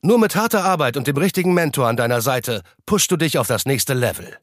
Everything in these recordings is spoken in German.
Nur mit harter Arbeit und dem richtigen Mentor an deiner Seite pushst du dich auf das nächste Level.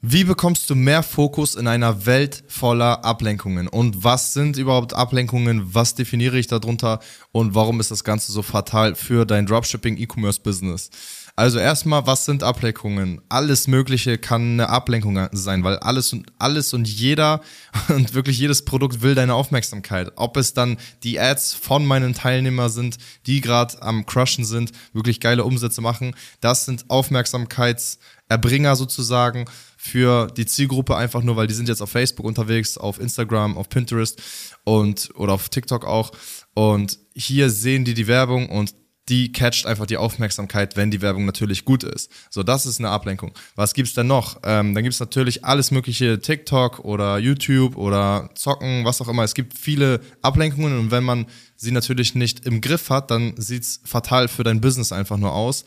Wie bekommst du mehr Fokus in einer Welt voller Ablenkungen? Und was sind überhaupt Ablenkungen? Was definiere ich darunter? Und warum ist das Ganze so fatal für dein Dropshipping E-Commerce Business? Also erstmal, was sind Ablenkungen? Alles Mögliche kann eine Ablenkung sein, weil alles und alles und jeder und wirklich jedes Produkt will deine Aufmerksamkeit. Ob es dann die Ads von meinen Teilnehmern sind, die gerade am Crushen sind, wirklich geile Umsätze machen, das sind Aufmerksamkeitserbringer sozusagen für die Zielgruppe einfach nur, weil die sind jetzt auf Facebook unterwegs, auf Instagram, auf Pinterest und oder auf TikTok auch und hier sehen die die Werbung und die catcht einfach die Aufmerksamkeit, wenn die Werbung natürlich gut ist. So, das ist eine Ablenkung. Was gibt's denn noch? Ähm, dann gibt's natürlich alles mögliche TikTok oder YouTube oder Zocken, was auch immer. Es gibt viele Ablenkungen und wenn man sie natürlich nicht im Griff hat, dann sieht's fatal für dein Business einfach nur aus.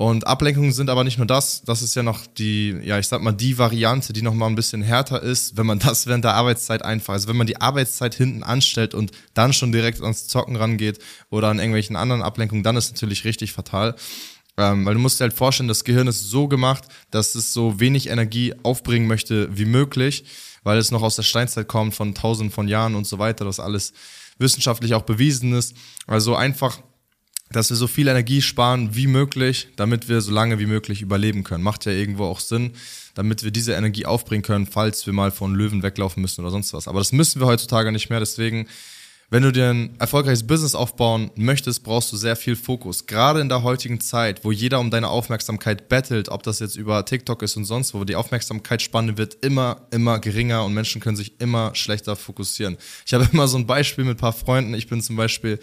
Und Ablenkungen sind aber nicht nur das, das ist ja noch die, ja, ich sag mal, die Variante, die noch mal ein bisschen härter ist, wenn man das während der Arbeitszeit einfach, also wenn man die Arbeitszeit hinten anstellt und dann schon direkt ans Zocken rangeht oder an irgendwelchen anderen Ablenkungen, dann ist natürlich richtig fatal. Ähm, weil du musst dir halt vorstellen, das Gehirn ist so gemacht, dass es so wenig Energie aufbringen möchte wie möglich, weil es noch aus der Steinzeit kommt, von tausenden von Jahren und so weiter, das alles wissenschaftlich auch bewiesen ist. Also einfach dass wir so viel Energie sparen wie möglich, damit wir so lange wie möglich überleben können. Macht ja irgendwo auch Sinn, damit wir diese Energie aufbringen können, falls wir mal von Löwen weglaufen müssen oder sonst was. Aber das müssen wir heutzutage nicht mehr. Deswegen, wenn du dir ein erfolgreiches Business aufbauen möchtest, brauchst du sehr viel Fokus. Gerade in der heutigen Zeit, wo jeder um deine Aufmerksamkeit bettelt, ob das jetzt über TikTok ist und sonst wo, die Aufmerksamkeitsspanne wird immer, immer geringer und Menschen können sich immer schlechter fokussieren. Ich habe immer so ein Beispiel mit ein paar Freunden. Ich bin zum Beispiel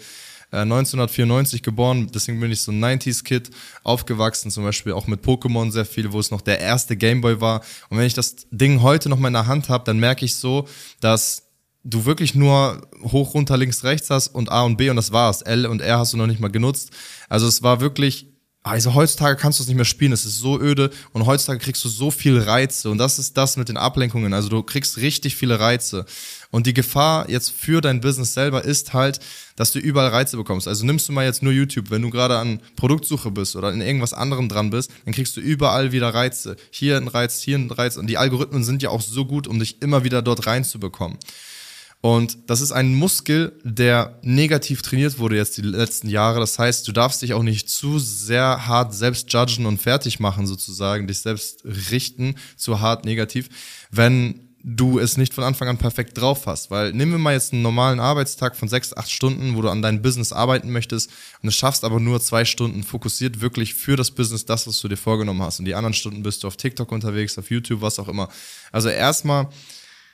1994 äh, geboren, deswegen bin ich so ein 90s-Kid, aufgewachsen, zum Beispiel auch mit Pokémon sehr viel, wo es noch der erste Gameboy war. Und wenn ich das Ding heute noch mal in der Hand habe, dann merke ich so, dass du wirklich nur hoch, runter, links, rechts hast und A und B und das war's. L und R hast du noch nicht mal genutzt. Also es war wirklich also heutzutage kannst du es nicht mehr spielen, es ist so öde und heutzutage kriegst du so viel Reize und das ist das mit den Ablenkungen. Also du kriegst richtig viele Reize und die Gefahr jetzt für dein Business selber ist halt, dass du überall Reize bekommst. Also nimmst du mal jetzt nur YouTube, wenn du gerade an Produktsuche bist oder in irgendwas anderem dran bist, dann kriegst du überall wieder Reize. Hier ein Reiz, hier ein Reiz und die Algorithmen sind ja auch so gut, um dich immer wieder dort reinzubekommen. Und das ist ein Muskel, der negativ trainiert wurde jetzt die letzten Jahre. Das heißt, du darfst dich auch nicht zu sehr hart selbst judgen und fertig machen, sozusagen, dich selbst richten, zu hart negativ, wenn du es nicht von Anfang an perfekt drauf hast. Weil nehmen wir mal jetzt einen normalen Arbeitstag von sechs, acht Stunden, wo du an deinem Business arbeiten möchtest und es schaffst aber nur zwei Stunden fokussiert wirklich für das Business das, was du dir vorgenommen hast. Und die anderen Stunden bist du auf TikTok unterwegs, auf YouTube, was auch immer. Also erstmal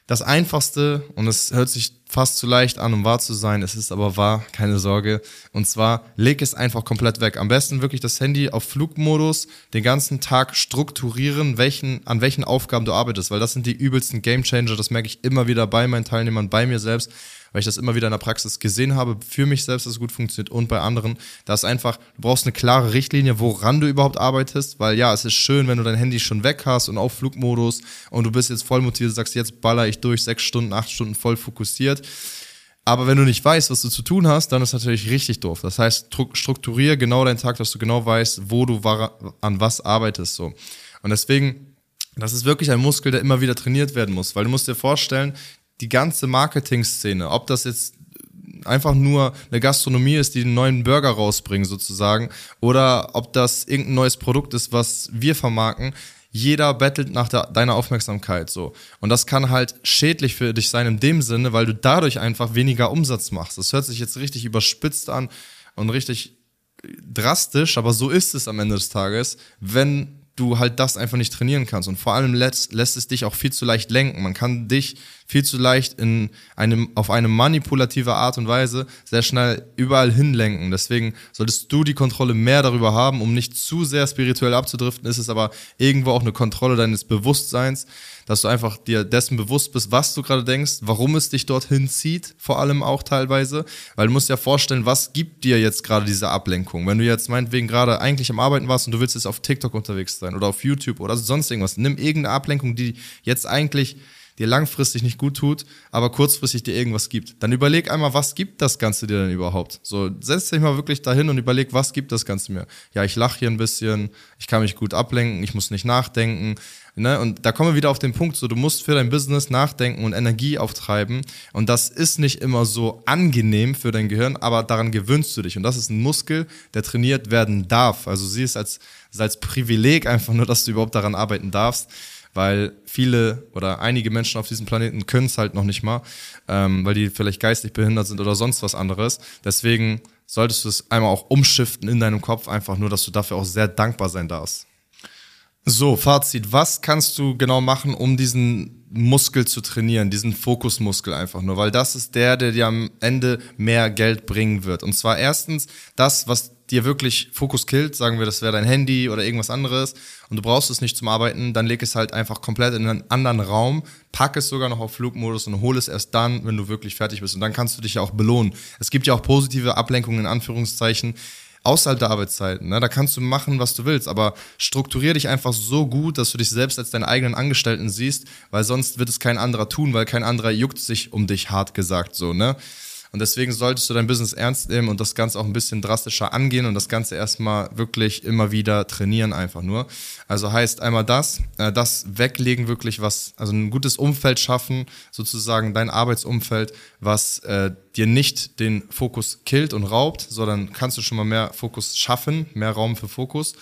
das Einfachste, und es hört sich fast zu leicht an, um wahr zu sein, es ist aber wahr, keine Sorge. Und zwar, leg es einfach komplett weg. Am besten wirklich das Handy auf Flugmodus, den ganzen Tag strukturieren, welchen, an welchen Aufgaben du arbeitest, weil das sind die übelsten Gamechanger, das merke ich immer wieder bei meinen Teilnehmern, bei mir selbst weil ich das immer wieder in der Praxis gesehen habe, für mich selbst, dass es gut funktioniert und bei anderen. Da ist einfach, du brauchst eine klare Richtlinie, woran du überhaupt arbeitest, weil ja, es ist schön, wenn du dein Handy schon weg hast und auf Flugmodus und du bist jetzt voll motiviert, sagst, jetzt baller ich durch, sechs Stunden, acht Stunden voll fokussiert. Aber wenn du nicht weißt, was du zu tun hast, dann ist natürlich richtig doof. Das heißt, strukturiere genau deinen Tag, dass du genau weißt, wo du an was arbeitest, so. Und deswegen, das ist wirklich ein Muskel, der immer wieder trainiert werden muss, weil du musst dir vorstellen, die ganze Marketing-Szene, ob das jetzt einfach nur eine Gastronomie ist, die einen neuen Burger rausbringen sozusagen, oder ob das irgendein neues Produkt ist, was wir vermarkten, jeder bettelt nach der, deiner Aufmerksamkeit so. Und das kann halt schädlich für dich sein in dem Sinne, weil du dadurch einfach weniger Umsatz machst. Das hört sich jetzt richtig überspitzt an und richtig drastisch, aber so ist es am Ende des Tages, wenn du halt das einfach nicht trainieren kannst. Und vor allem lässt, lässt es dich auch viel zu leicht lenken. Man kann dich viel zu leicht in einem, auf eine manipulative Art und Weise sehr schnell überall hinlenken. Deswegen solltest du die Kontrolle mehr darüber haben, um nicht zu sehr spirituell abzudriften. Ist es aber irgendwo auch eine Kontrolle deines Bewusstseins, dass du einfach dir dessen bewusst bist, was du gerade denkst, warum es dich dorthin zieht, vor allem auch teilweise. Weil du musst dir vorstellen, was gibt dir jetzt gerade diese Ablenkung? Wenn du jetzt meinetwegen gerade eigentlich am Arbeiten warst und du willst jetzt auf TikTok unterwegs sein oder auf YouTube oder sonst irgendwas, nimm irgendeine Ablenkung, die jetzt eigentlich dir langfristig nicht gut tut, aber kurzfristig dir irgendwas gibt. Dann überleg einmal, was gibt das Ganze dir denn überhaupt? So, setz dich mal wirklich dahin und überleg, was gibt das Ganze mir? Ja, ich lache hier ein bisschen, ich kann mich gut ablenken, ich muss nicht nachdenken. Ne? Und da kommen wir wieder auf den Punkt, so du musst für dein Business nachdenken und Energie auftreiben. Und das ist nicht immer so angenehm für dein Gehirn, aber daran gewöhnst du dich. Und das ist ein Muskel, der trainiert werden darf. Also sieh es als, als Privileg einfach nur, dass du überhaupt daran arbeiten darfst weil viele oder einige Menschen auf diesem Planeten können es halt noch nicht mal, ähm, weil die vielleicht geistig behindert sind oder sonst was anderes. Deswegen solltest du es einmal auch umschiften in deinem Kopf, einfach nur, dass du dafür auch sehr dankbar sein darfst. So, Fazit. Was kannst du genau machen, um diesen Muskel zu trainieren, diesen Fokusmuskel einfach nur? Weil das ist der, der dir am Ende mehr Geld bringen wird. Und zwar erstens das, was dir wirklich Fokus killt, sagen wir, das wäre dein Handy oder irgendwas anderes und du brauchst es nicht zum Arbeiten, dann leg es halt einfach komplett in einen anderen Raum, pack es sogar noch auf Flugmodus und hol es erst dann, wenn du wirklich fertig bist. Und dann kannst du dich ja auch belohnen. Es gibt ja auch positive Ablenkungen in Anführungszeichen außerhalb der Arbeitszeiten. Ne? Da kannst du machen, was du willst, aber strukturier dich einfach so gut, dass du dich selbst als deinen eigenen Angestellten siehst, weil sonst wird es kein anderer tun, weil kein anderer juckt sich um dich, hart gesagt so, ne? Und deswegen solltest du dein Business ernst nehmen und das Ganze auch ein bisschen drastischer angehen und das Ganze erstmal wirklich immer wieder trainieren einfach nur. Also heißt einmal das, äh, das weglegen wirklich was, also ein gutes Umfeld schaffen, sozusagen dein Arbeitsumfeld, was äh, dir nicht den Fokus killt und raubt, sondern kannst du schon mal mehr Fokus schaffen, mehr Raum für Fokus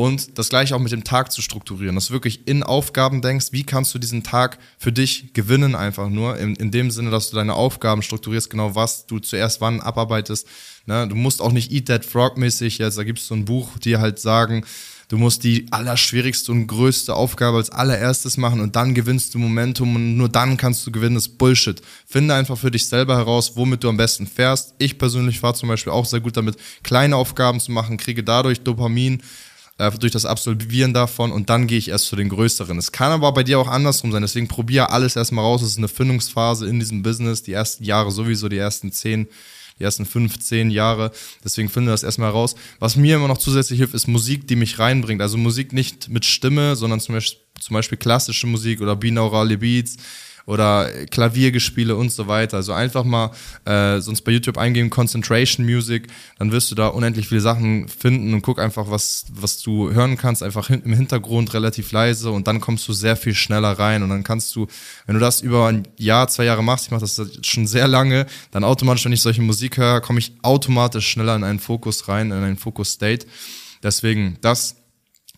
und das gleiche auch mit dem Tag zu strukturieren, dass du wirklich in Aufgaben denkst, wie kannst du diesen Tag für dich gewinnen einfach nur, in, in dem Sinne, dass du deine Aufgaben strukturierst, genau was du zuerst wann abarbeitest. Ne? Du musst auch nicht Eat That Frog mäßig, jetzt da gibt es so ein Buch, die halt sagen, Du musst die allerschwierigste und größte Aufgabe als allererstes machen und dann gewinnst du Momentum und nur dann kannst du gewinnen. Das ist Bullshit. Finde einfach für dich selber heraus, womit du am besten fährst. Ich persönlich fahre zum Beispiel auch sehr gut damit, kleine Aufgaben zu machen, kriege dadurch Dopamin äh, durch das Absolvieren davon und dann gehe ich erst zu den größeren. Es kann aber bei dir auch andersrum sein, deswegen probiere alles erstmal raus. Es ist eine Findungsphase in diesem Business, die ersten Jahre sowieso, die ersten zehn die ersten fünf, zehn Jahre. Deswegen finde das erstmal raus. Was mir immer noch zusätzlich hilft, ist Musik, die mich reinbringt. Also Musik nicht mit Stimme, sondern zum Beispiel, zum Beispiel klassische Musik oder binaurale Beats oder Klaviergespiele und so weiter. Also einfach mal äh, sonst bei YouTube eingeben Concentration Music, dann wirst du da unendlich viele Sachen finden und guck einfach, was, was du hören kannst, einfach im Hintergrund relativ leise und dann kommst du sehr viel schneller rein und dann kannst du, wenn du das über ein Jahr, zwei Jahre machst, ich mache das schon sehr lange, dann automatisch, wenn ich solche Musik höre, komme ich automatisch schneller in einen Fokus rein, in einen Fokus-State. Deswegen, das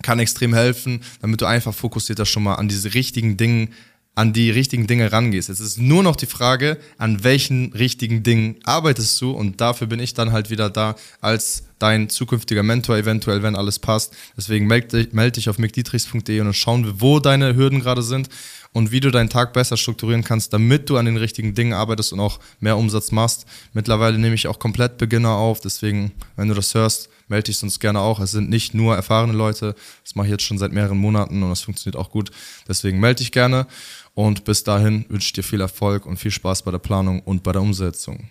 kann extrem helfen, damit du einfach fokussierter schon mal an diese richtigen Dinge an die richtigen Dinge rangehst. Es ist nur noch die Frage, an welchen richtigen Dingen arbeitest du und dafür bin ich dann halt wieder da als dein zukünftiger Mentor eventuell, wenn alles passt. Deswegen melde dich, meld dich auf mickdietrichs.de und dann schauen wir, wo deine Hürden gerade sind und wie du deinen Tag besser strukturieren kannst, damit du an den richtigen Dingen arbeitest und auch mehr Umsatz machst. Mittlerweile nehme ich auch komplett Beginner auf, deswegen, wenn du das hörst, melde dich sonst gerne auch. Es sind nicht nur erfahrene Leute, das mache ich jetzt schon seit mehreren Monaten und das funktioniert auch gut. Deswegen melde dich gerne. Und bis dahin wünsche ich dir viel Erfolg und viel Spaß bei der Planung und bei der Umsetzung.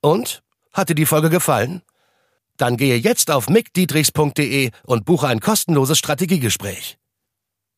Und? Hat dir die Folge gefallen? Dann gehe jetzt auf mickdietrichs.de und buche ein kostenloses Strategiegespräch.